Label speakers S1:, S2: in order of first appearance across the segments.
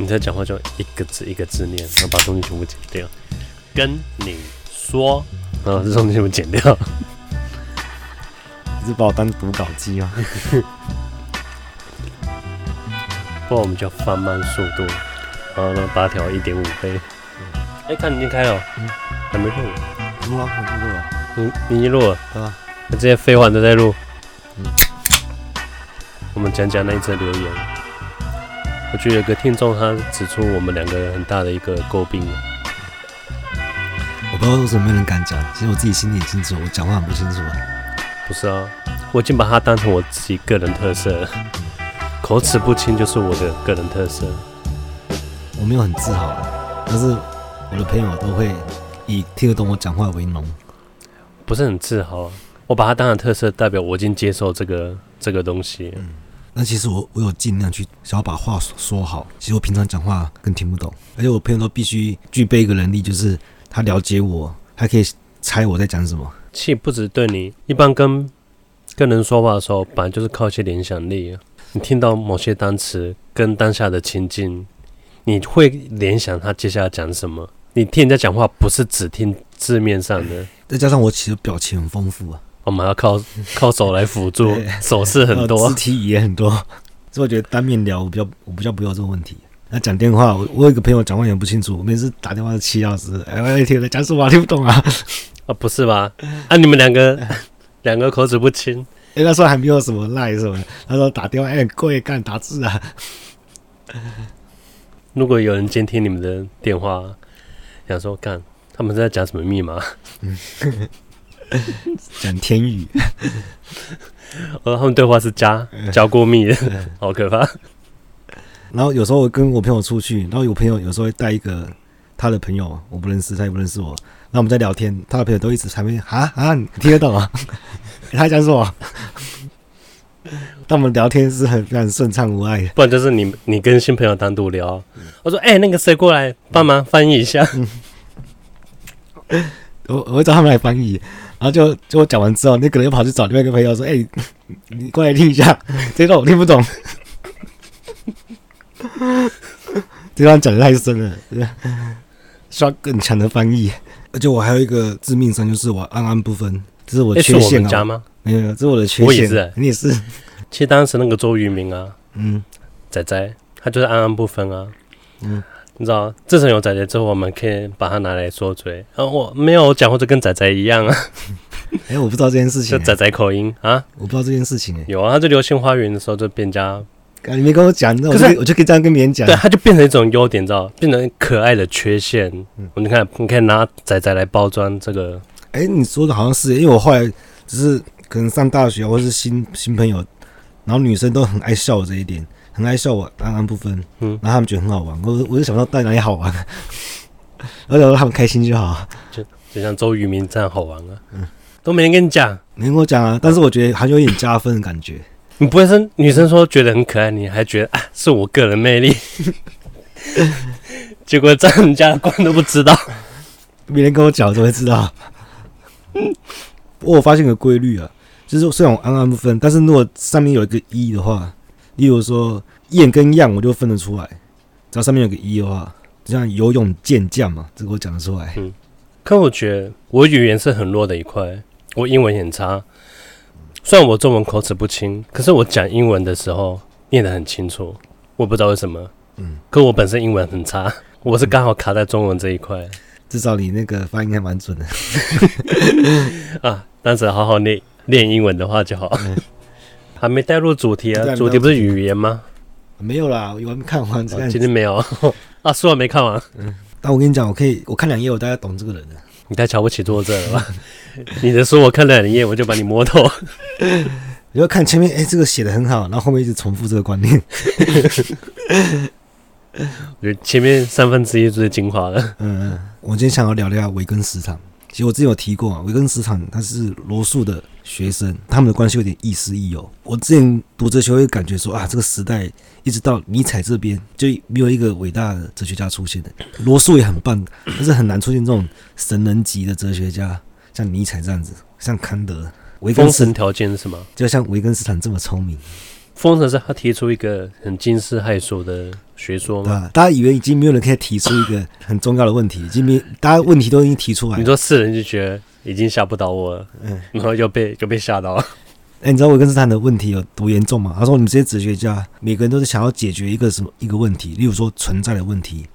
S1: 你在讲话就一个字一个字念，然后把东西全部剪掉。跟你说，然后这东西全部剪掉。
S2: 你是把我当读稿机吗？
S1: 不然我们就放慢速度，然后呢，把它调一点五倍。哎、欸，看你已经开了，嗯，还没录，
S2: 录啊，录了。
S1: 你你已经录了，
S2: 啊，
S1: 那这些废话都在录。嗯，我们讲讲那一则留言。我觉得有个听众他指出我们两个很大的一个诟病。
S2: 我不知道为什么没人敢讲，其实我自己心里也清楚，我讲话很不清楚。
S1: 不是啊，我已经把它当成我自己个人特色了，口齿不清就是我的个人特色。
S2: 我没有很自豪，但是我的朋友都会以听得懂我讲话为荣。
S1: 不是很自豪，我把它当成特色，代表我已经接受这个这个东西。嗯
S2: 那其实我我有尽量去想要把话说好。其实我平常讲话更听不懂，而且我朋友都必须具备一个能力，就是他了解我，还可以猜我在讲什么。
S1: 其实不止对你，一般跟跟人说话的时候，本来就是靠一些联想力。你听到某些单词跟当下的情境，你会联想他接下来讲什么。你听人家讲话，不是只听字面上的，
S2: 再加上我其实表情很丰富啊。
S1: 我们要靠 靠手来辅助，手势很多，
S2: 肢体也很多，所以我觉得单面聊我比较我比较不要这个问题。那讲电话，我我有一个朋友讲话也不清楚，我每次打电话是七小时，哎，我一天在讲什么听不懂啊？
S1: 啊，不是吧？啊，你们两个 两个口齿不清，
S2: 哎，那时候还没有什么赖什么的，他说打电话哎，贵干打字啊。
S1: 如果有人监听你们的电话，想说干他们在讲什么密码？
S2: 讲天语，
S1: 呃，他们对话是加加过密的，好可怕。
S2: 然后有时候我跟我朋友出去，然后有朋友有时候会带一个他的朋友，我不认识，他也不认识我。那我们在聊天，他的朋友都一直在那边啊啊，你听得懂啊？他讲什么？但我们聊天是很非常顺畅无碍的。
S1: 不然就是你你跟新朋友单独聊，我说哎、欸，那个谁过来帮忙翻译一下。
S2: 我我会找他们来翻译。然后就就我讲完之后，那个人又跑去找另外一个朋友说：“哎、欸，你过来听一下，这段我听不懂，这段讲的太深了，需要更强的翻译。而且我还有一个致命伤，就是我安安不分，这是我的缺陷啊。没有，这是我的缺陷。我也是，你也是。
S1: 其实当时那个周渝民啊，嗯，仔仔，他就是安安不分啊，嗯。”你知道，自从有仔仔之后，我们可以把它拿来说嘴。然后我没有讲话，就跟仔仔一样啊。
S2: 哎、欸，我不知道这件事情、欸。
S1: 就仔仔口音啊，
S2: 我不知道这件事情、欸。
S1: 有啊，他在《流星花园》的时候就变加。
S2: 你没跟我讲，那我就我就可以这样跟别人讲。
S1: 对，他就变成一种优点，知道变成可爱的缺陷。嗯，你看，你可以拿仔仔来包装这个。
S2: 哎、欸，你说的好像是，因为我后来只是可能上大学或是新新朋友，然后女生都很爱笑我这一点。很爱笑我，安安不分，嗯，然后他们觉得很好玩，我我就想到到底哪里好玩，而且说他们开心就好，
S1: 就就像周渝民这样好玩啊，嗯，都没人跟你讲，
S2: 没跟我讲啊，但是我觉得还有一点加分的感觉。
S1: 你不会是女生说觉得很可爱，你还觉得啊是我个人魅力，结果在人家的观都不知道，
S2: 别人跟我讲都会知道。嗯，不过我发现个规律啊，就是虽然我安安不分，但是如果上面有一个一的话。例如说“燕”跟“样”，我就分得出来。只要上面有个“一”的话，就像游泳健将嘛，这个我讲得出来。嗯，
S1: 可我觉得我语言是很弱的一块，我英文很差。虽然我中文口齿不清，可是我讲英文的时候念得很清楚。我不知道为什么。嗯，可我本身英文很差，我是刚好卡在中文这一块。
S2: 至少你那个发音还蛮准的。
S1: 啊，但是好好练练英文的话就好。嗯还没带入主题啊？主题不是语言吗？
S2: 没有啦，我还没看完。
S1: 今天没有 啊，书还没看完。
S2: 嗯，但我跟你讲，我可以，我看两页，我大概懂这个人了。
S1: 你太瞧不起作者了吧？你的书我看两页，我就把你摸透。
S2: 你要看前面，哎、欸，这个写的很好，然后后面一直重复这个观念。
S1: 我觉得前面三分之一就是精华了。
S2: 嗯嗯，我今天想要聊聊维根斯坦。其实我之前有提过啊，维根斯坦他是罗素的学生，他们的关系有点亦师亦友。我之前读哲学会感觉说啊，这个时代一直到尼采这边就没有一个伟大的哲学家出现的。罗素也很棒，但是很难出现这种神人级的哲学家，像尼采这样子，像康德。维根斯坦
S1: 条件是什么？
S2: 就像维根斯坦这么聪明，
S1: 封神是他提出一个很惊世骇俗的学说嘛？
S2: 啊，大家以为已经没有人可以提出一个很重要的问题，已经没，大家问题都已经提出来了。
S1: 你说世人就觉得已经吓不倒我了，嗯，然后又被又被吓到了。
S2: 哎，你知道维根斯坦的问题有多严重吗？他说，你们这些哲学家每个人都是想要解决一个什么一个问题，例如说存在的问题。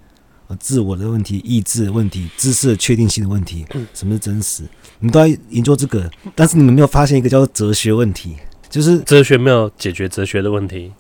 S2: 自我的问题、意志的问题、知识的确定性的问题，什么是真实？你们都在研究这个，但是你们没有发现一个叫做哲学问题，就是
S1: 哲学没有解决哲学的问题。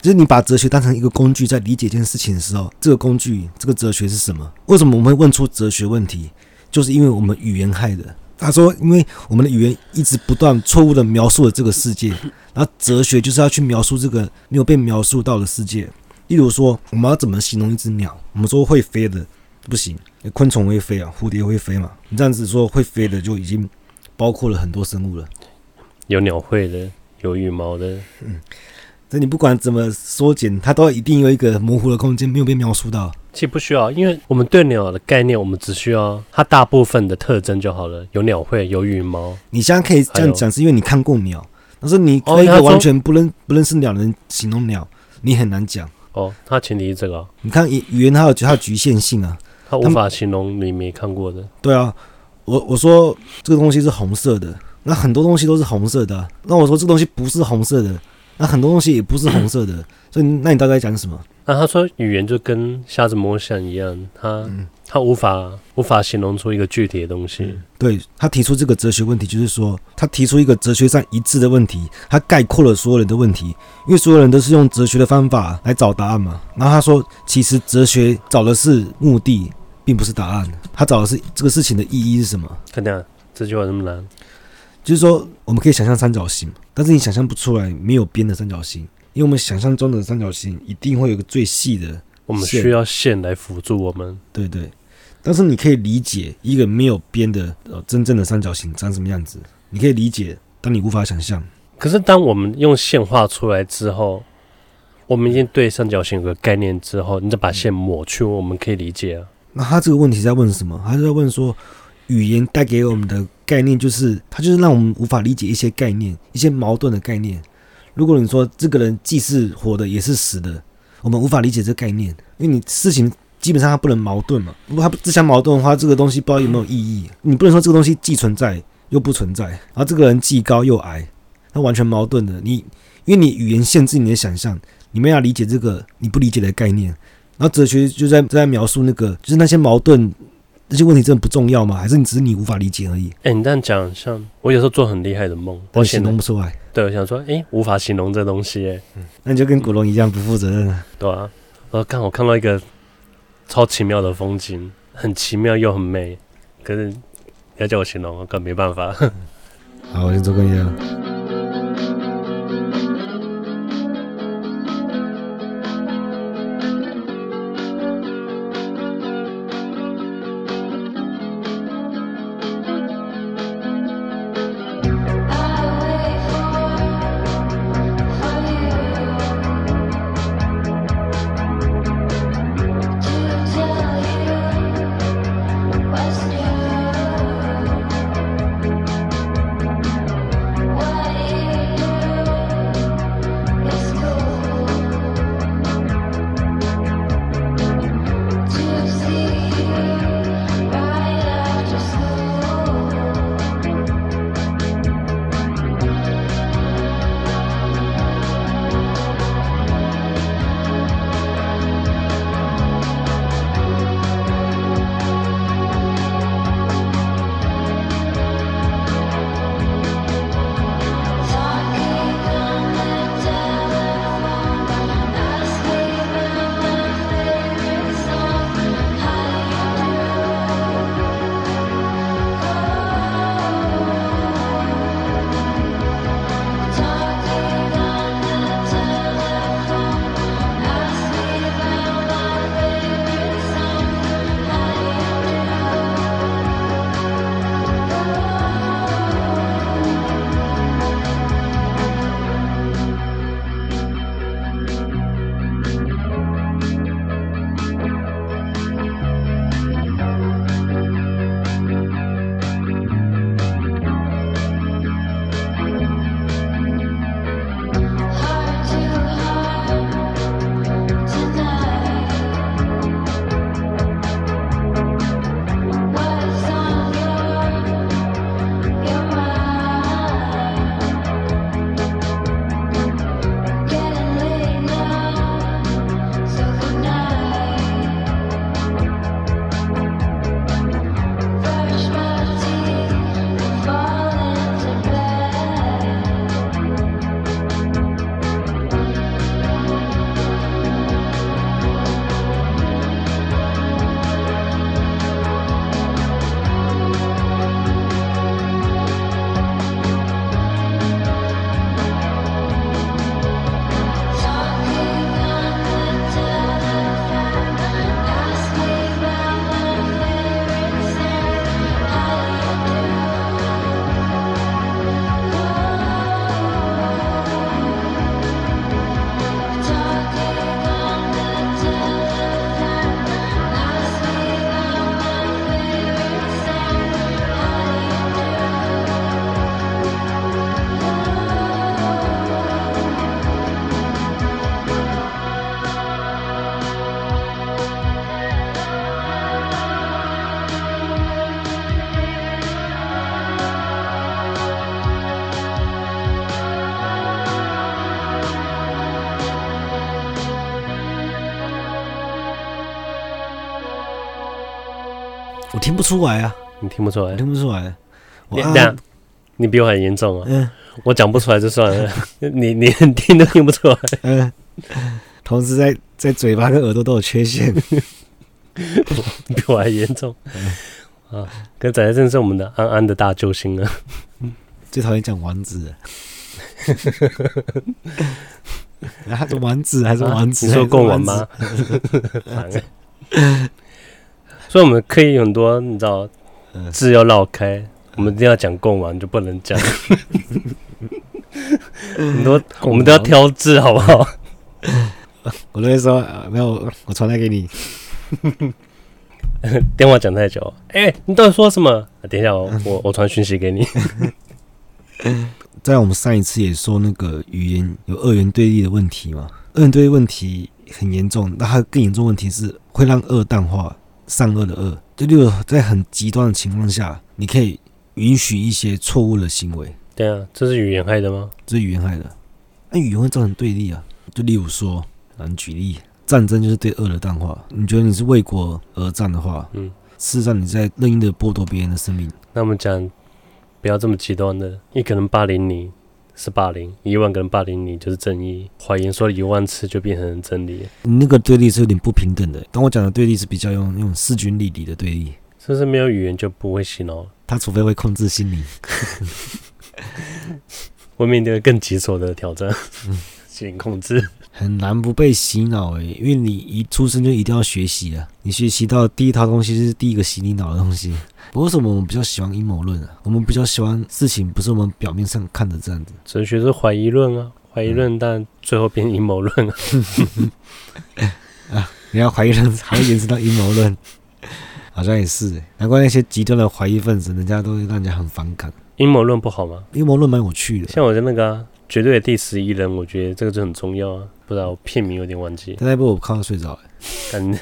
S2: 就是你把哲学当成一个工具，在理解一件事情的时候，这个工具、这个哲学是什么？为什么我们会问出哲学问题？就是因为我们语言害的。他说，因为我们的语言一直不断错误的描述了这个世界，然后哲学就是要去描述这个没有被描述到的世界。例如说，我们要怎么形容一只鸟？我们说会飞的不行，昆虫会飞啊，蝴蝶会飞嘛。你这样子说会飞的就已经包括了很多生物了。
S1: 有鸟会的，有羽毛的。
S2: 嗯，这你不管怎么缩减，它都一定有一个模糊的空间，没有被描述到。
S1: 其实不需要，因为我们对鸟的概念，我们只需要它大部分的特征就好了。有鸟喙，有羽毛。
S2: 你现在可以这样讲，是因为你看过鸟。但是你对一个完全不认不认识鸟的人形容鸟，你很难讲。
S1: 哦，它前提是这个、啊。
S2: 你看语语言它有它有局限性啊，
S1: 它无法形容你没看过的。
S2: 对啊，我我说这个东西是红色的，那很多东西都是红色的、啊。那我说这个东西不是红色的，那很多东西也不是红色的。所以那你大概讲什么？
S1: 那他说语言就跟瞎子摸象一样，他。嗯他无法无法形容出一个具体的东西。嗯、
S2: 对，他提出这个哲学问题，就是说他提出一个哲学上一致的问题，他概括了所有人的问题，因为所有人都是用哲学的方法来找答案嘛。然后他说，其实哲学找的是目的，并不是答案。他找的是这个事情的意义是什么？
S1: 看这样，这句话这么难？
S2: 就是说，我们可以想象三角形，但是你想象不出来没有边的三角形，因为我们想象中的三角形一定会有个最细的，
S1: 我们需要线来辅助我们。
S2: 对对。但是你可以理解一个没有边的呃真正的三角形长什么样子，你可以理解，但你无法想象。
S1: 可是当我们用线画出来之后，我们已经对三角形有个概念之后，你再把线抹去，我们可以理解啊。
S2: 那他这个问题在问什么？他是在问说，语言带给我们的概念就是，它就是让我们无法理解一些概念，一些矛盾的概念。如果你说这个人既是活的也是死的，我们无法理解这个概念，因为你事情。基本上它不能矛盾嘛，如果它自相矛盾的话，这个东西不知道有没有意义。你不能说这个东西既存在又不存在，然后这个人既高又矮，它完全矛盾的。你因为你语言限制你的想象，你们要理解这个你不理解的概念，然后哲学就在在描述那个，就是那些矛盾那些问题真的不重要吗？还是你只是你无法理解而已？
S1: 哎、欸，你这样讲，像我有时候做很厉害的梦，我
S2: 形容不出来。
S1: 对，我想说，哎、欸，无法形容这东西、欸，哎、
S2: 嗯，那你就跟古龙一样不负责任了。
S1: 对啊，我看我看到一个。超奇妙的风景，很奇妙又很美，可是要叫我形容，我更没办法。
S2: 好，我先做个样。听不出来啊，
S1: 你听不出来？
S2: 听不出来。
S1: 你这样，你比我还严重啊！
S2: 嗯，
S1: 我讲不出来就算了，你你听都听不出来。
S2: 嗯，同时在在嘴巴跟耳朵都有缺陷，
S1: 比我还严重。啊，跟仔仔真是我们的安安的大救星了。
S2: 最讨厌讲丸子，还是丸子还是丸子？
S1: 你说贡丸吗？所以我们可以有很多，你知道字要绕开，我们一定要讲贡丸，就不能讲 很多，我们都要挑字，好不好？
S2: 我都会说没有，我传来给你。
S1: 电话讲太久，哎、欸，你到底说什么？等一下，我我我传讯息给你。
S2: 在我们上一次也说那个语言有二元对立的问题嘛，二元对立问题很严重，那它更严重问题是会让二淡化，善恶的恶。就例如在很极端的情况下，你可以允许一些错误的行为。
S1: 对啊，这是语言害的吗？
S2: 这是语言害的，那语言会造成对立啊。就例如说，啊，你举例。战争就是对恶的淡化。你觉得你是为国而战的话，嗯，事实上你在任意的剥夺别人的生命。
S1: 那我们讲，不要这么极端的，一个人霸凌你是霸凌，一万个人霸凌你就是正义。谎言说了一万次就变成真理。
S2: 你那个对立是有点不平等的。当我讲的对立是比较用那种势均力敌的对立。
S1: 是不是没有语言就不会洗脑？
S2: 他除非会控制心理，
S1: 会面对更棘手的挑战。心灵控制。
S2: 很难不被洗脑诶，因为你一出生就一定要学习啊！你学习到第一套东西是第一个洗你脑的东西。为什么我们比较喜欢阴谋论啊？我们比较喜欢事情不是我们表面上看的这样子。
S1: 哲学是怀疑论啊，怀疑论，但最后变阴谋论
S2: 啊！你要怀疑论还会延伸到阴谋论，好像也是。难怪那些极端的怀疑分子，人家都会让人家很反感。
S1: 阴谋论不好吗？
S2: 阴谋论蛮有趣的，
S1: 像我的那个、啊。绝对的第十一人，我觉得这个就很重要啊！不知道片名有点忘记。
S2: 那部我看到睡着了，
S1: 但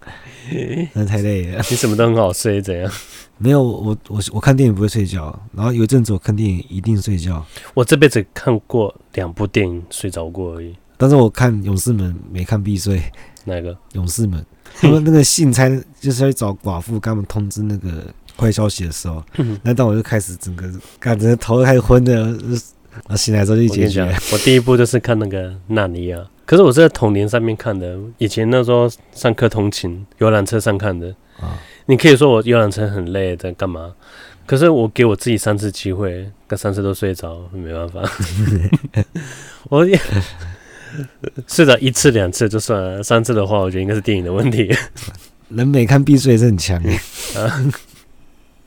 S2: 那太累了。
S1: 你什么都很好睡，怎样？
S2: 没有，我我我看电影不会睡觉，然后有一阵子我看电影一定睡觉。
S1: 我这辈子看过两部电影睡着过而已。
S2: 但是我看《勇士们》没看必睡。
S1: 哪个？
S2: 《勇士们》他们那个信差就是要找寡妇，跟他们通知那个坏消息的时候，那当我就开始整个感觉头开始昏的。我醒来之后就解决。
S1: 我第一部就是看那个《纳尼亚》，可是我是在童年上面看的。以前那时候上课通勤，游览车上看的。啊，你可以说我游览车很累，在干嘛？可是我给我自己三次机会，跟三次都睡着，没办法。我也睡着一次两次就算了，三次的话，我觉得应该是电影的问题。
S2: 人没看必睡是很强的。啊。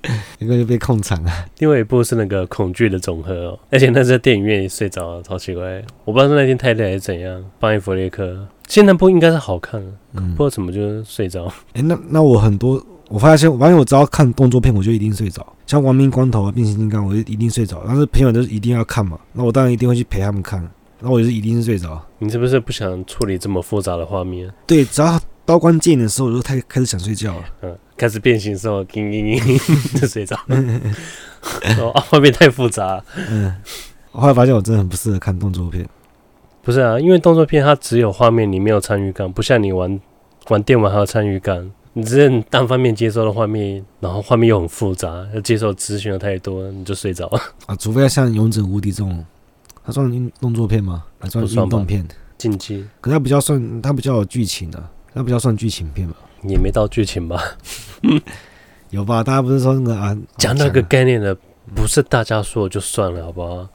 S2: 一个就被控场了。
S1: 另外一部是那个恐惧的总和哦，而且那是在电影院里睡着了，超奇怪。我不知道是那天太累还是怎样。邦尼弗列克，现在那部应该是好看，嗯，不知道怎么就睡着。
S2: 哎、欸，那那我很多，我发现，我发现我只要看动作片，我就一定睡着。像《亡命光头》啊，《变形金刚》，我就一定睡着。但是朋友都一定要看嘛，那我当然一定会去陪他们看。那我就是一定是睡着。
S1: 你是不是不想处理这么复杂的画面？
S2: 对，只要刀光剑影的时候，我就太开始想睡觉了。
S1: 嗯。开始变形的时候，嘤嘤嘤就睡着了。哦，画面太复杂。
S2: 嗯，我后来发现我真的很不适合看动作片。
S1: 不是啊，因为动作片它只有画面，你没有参与感，不像你玩玩电玩还有参与感。你只是单方面接收的画面，然后画面又很复杂，要接受资讯又太多，你就睡着了。
S2: 啊，除非要像《勇者无敌》这种，它算运动作片吗？还算运动片？
S1: 竞技？
S2: 可是它比较算，它比较有剧情的，它比较算剧情片吧。
S1: 也没到剧情吧？
S2: 有吧？大家不是说那个啊，
S1: 讲那个概念的，不是大家说就算了，好不好？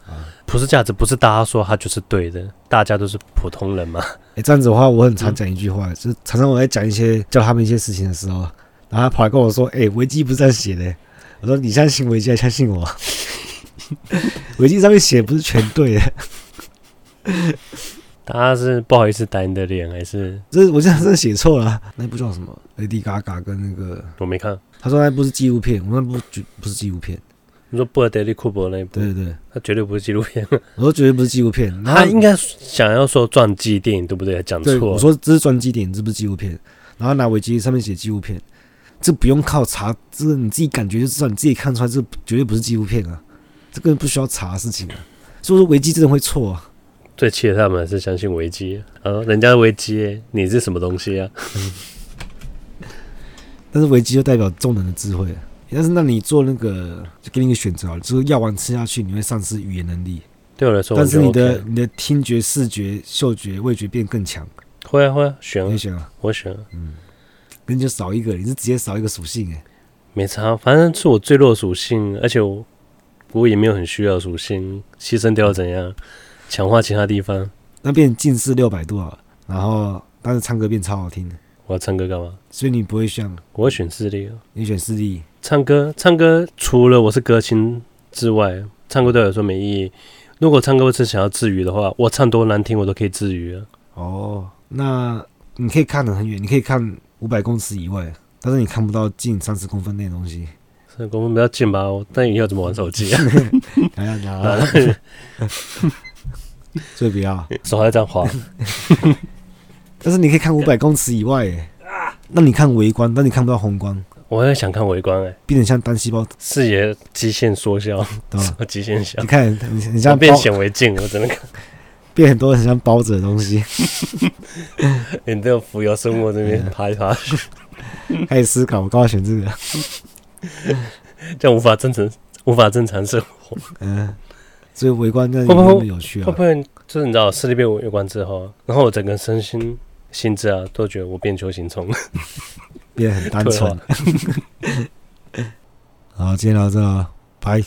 S1: 普世价值不是大家说它就是对的，大家都是普通人嘛。
S2: 哎，这样子的话，我很常讲一句话，就是常常我在讲一些教他们一些事情的时候，然后他跑来跟我说：“哎，维基不是这样写的。”我说：“你相信维基，还相信我？维基上面写不是全对的。”
S1: 他是不好意思打你的脸，还是
S2: 这？我现在真的写错了、啊。那部叫什么？Lady Gaga 跟那个
S1: 我没看。
S2: 他说那部是纪录片，我那部绝不是纪录片。
S1: 你说布尔德利库珀那一部？
S2: 对对对，
S1: 他绝对不是纪录片。
S2: 我说绝对不是纪录片，
S1: 他应该想要说传记电影，对不对？讲错。
S2: 我说这是传记电影，这不是纪录片。然后拿维基上面写纪录片，这不用靠查，这个你自己感觉就知道，你自己看出来，这绝对不是纪录片啊。这个不需要查的事情啊。所以说维基真的会错啊。
S1: 最气的他们还是相信危机啊，人家的危机，你是什么东西啊？
S2: 但是危机就代表众人的智慧。但是那你做那个，就给你一个选择，就是药丸吃下去，你会丧失语言能力。
S1: 对我来说，
S2: 但是你的
S1: OK
S2: 你的听觉、视觉、嗅觉、味觉变更强，
S1: 会啊会啊，选啊，
S2: 选啊？
S1: 我选啊，
S2: 那你就少一个，你是直接少一个属性哎。
S1: 没差，反正是我最弱属性，而且我我也没有很需要属性，牺牲掉怎样，强化其他地方。
S2: 那变近视六百度啊，然后但是唱歌变超好听的，
S1: 我要唱歌干嘛？
S2: 所以你不会像
S1: 我会选视力啊。
S2: 你选视力，
S1: 唱歌，唱歌除了我是歌星之外，唱歌对我来说没意义。如果唱歌是想要治愈的话，我唱多难听我都可以治愈啊。
S2: 哦，那你可以看得很远，你可以看五百公尺以外，但是你看不到近三十公分内东西。
S1: 三十公分比较近吧？但以后怎么玩手机啊？
S2: 所以不要。
S1: 手还在这样滑，
S2: 但是你可以看五百公尺以外，哎，那你看微观，但你看不到宏观，
S1: 我也想看微观哎、
S2: 变得像单细胞，
S1: 视野极限缩小，
S2: 对吧？
S1: 极限小？
S2: 你，看，你你
S1: 我
S2: 像
S1: 变显微镜，我真的看。
S2: 变很多很像包子的东西，
S1: 你这个浮游生物这边爬一爬去，
S2: 开始思考，我刚好选这个，
S1: 这样无法正常，无法正常生活。
S2: 嗯，所以围观那会有趣啊？
S1: 会不会就是你知道视力被我微观之后，然后我整个身心心智啊都觉得我变球形虫了。
S2: 变很单纯。好，今天到这了，拜。